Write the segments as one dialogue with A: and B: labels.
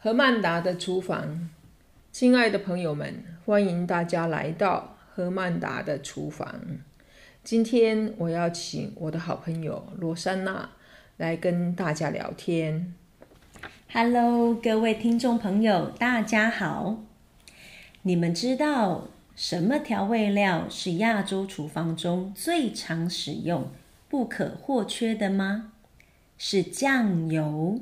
A: 何曼达的厨房，亲爱的朋友们，欢迎大家来到何曼达的厨房。今天我要请我的好朋友罗珊娜来跟大家聊天。
B: Hello，各位听众朋友，大家好。你们知道什么调味料是亚洲厨房中最常使用、不可或缺的吗？是酱油。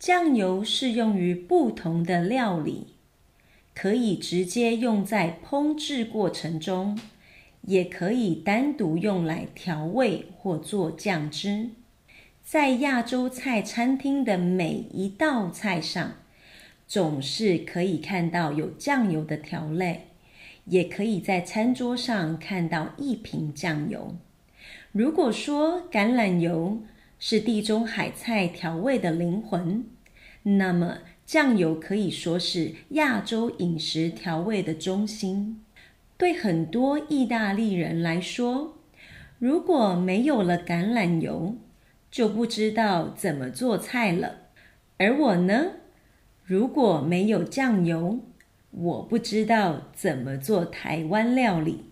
B: 酱油适用于不同的料理，可以直接用在烹制过程中，也可以单独用来调味或做酱汁。在亚洲菜餐厅的每一道菜上，总是可以看到有酱油的调类，也可以在餐桌上看到一瓶酱油。如果说橄榄油，是地中海菜调味的灵魂，那么酱油可以说是亚洲饮食调味的中心。对很多意大利人来说，如果没有了橄榄油，就不知道怎么做菜了。而我呢，如果没有酱油，我不知道怎么做台湾料理。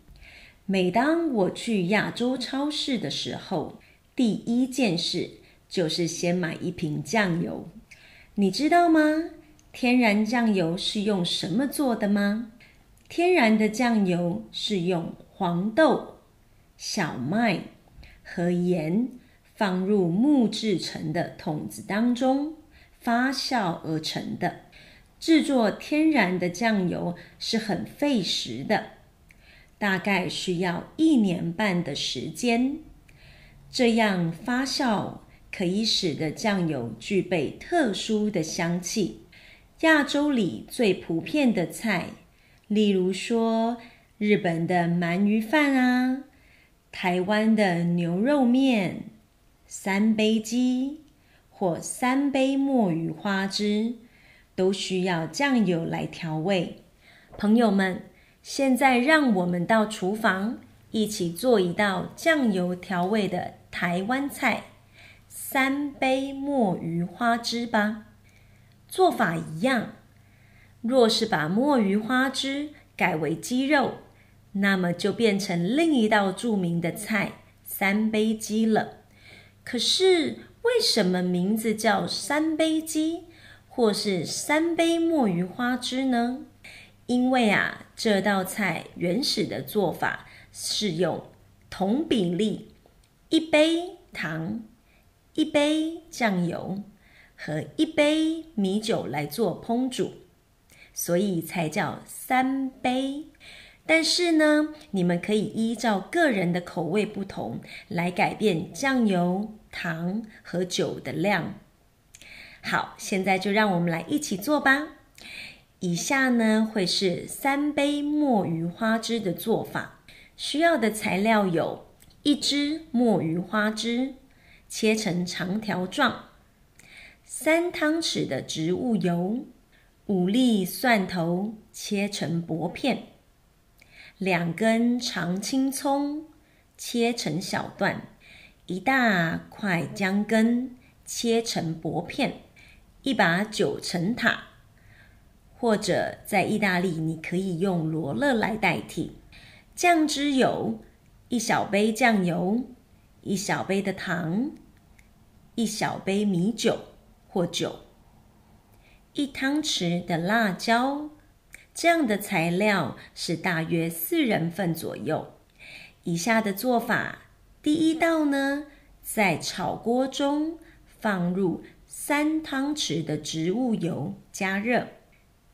B: 每当我去亚洲超市的时候，第一件事就是先买一瓶酱油，你知道吗？天然酱油是用什么做的吗？天然的酱油是用黄豆、小麦和盐放入木制成的桶子当中发酵而成的。制作天然的酱油是很费时的，大概需要一年半的时间。这样发酵可以使得酱油具备特殊的香气。亚洲里最普遍的菜，例如说日本的鳗鱼饭啊，台湾的牛肉面、三杯鸡或三杯墨鱼花汁，都需要酱油来调味。朋友们，现在让我们到厨房一起做一道酱油调味的。台湾菜三杯墨鱼花枝吧，做法一样。若是把墨鱼花枝改为鸡肉，那么就变成另一道著名的菜三杯鸡了。可是为什么名字叫三杯鸡，或是三杯墨鱼花枝呢？因为啊，这道菜原始的做法是用同比例。一杯糖、一杯酱油和一杯米酒来做烹煮，所以才叫三杯。但是呢，你们可以依照个人的口味不同来改变酱油、糖和酒的量。好，现在就让我们来一起做吧。以下呢会是三杯墨鱼花汁的做法，需要的材料有。一支墨鱼花枝切成长条状，三汤匙的植物油，五粒蒜头切成薄片，两根长青葱切成小段，一大块姜根切成薄片，一把九层塔，或者在意大利你可以用罗勒来代替。酱汁有。一小杯酱油，一小杯的糖，一小杯米酒或酒，一汤匙的辣椒，这样的材料是大约四人份左右。以下的做法，第一道呢，在炒锅中放入三汤匙的植物油，加热，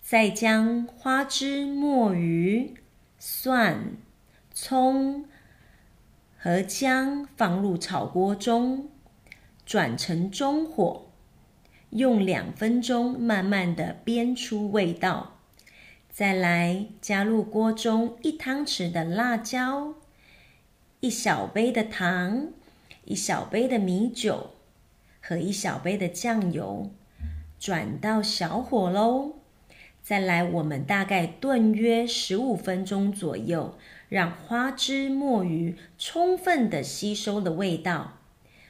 B: 再将花枝、墨鱼、蒜、葱。和姜放入炒锅中，转成中火，用两分钟慢慢的煸出味道。再来加入锅中一汤匙的辣椒，一小杯的糖，一小杯的米酒和一小杯的酱油，转到小火喽。再来，我们大概炖约十五分钟左右。让花枝墨鱼充分的吸收了味道，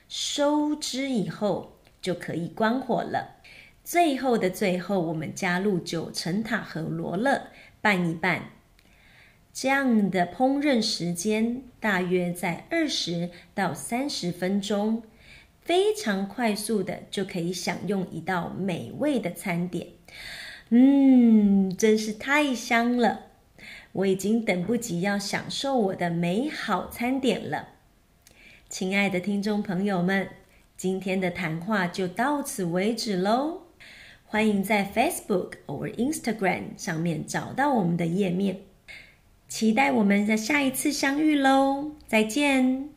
B: 收汁以后就可以关火了。最后的最后，我们加入九层塔和罗勒拌一拌。这样的烹饪时间大约在二十到三十分钟，非常快速的就可以享用一道美味的餐点。嗯，真是太香了！我已经等不及要享受我的美好餐点了。亲爱的听众朋友们，今天的谈话就到此为止喽。欢迎在 Facebook 或 Instagram 上面找到我们的页面，期待我们的下一次相遇喽！再见。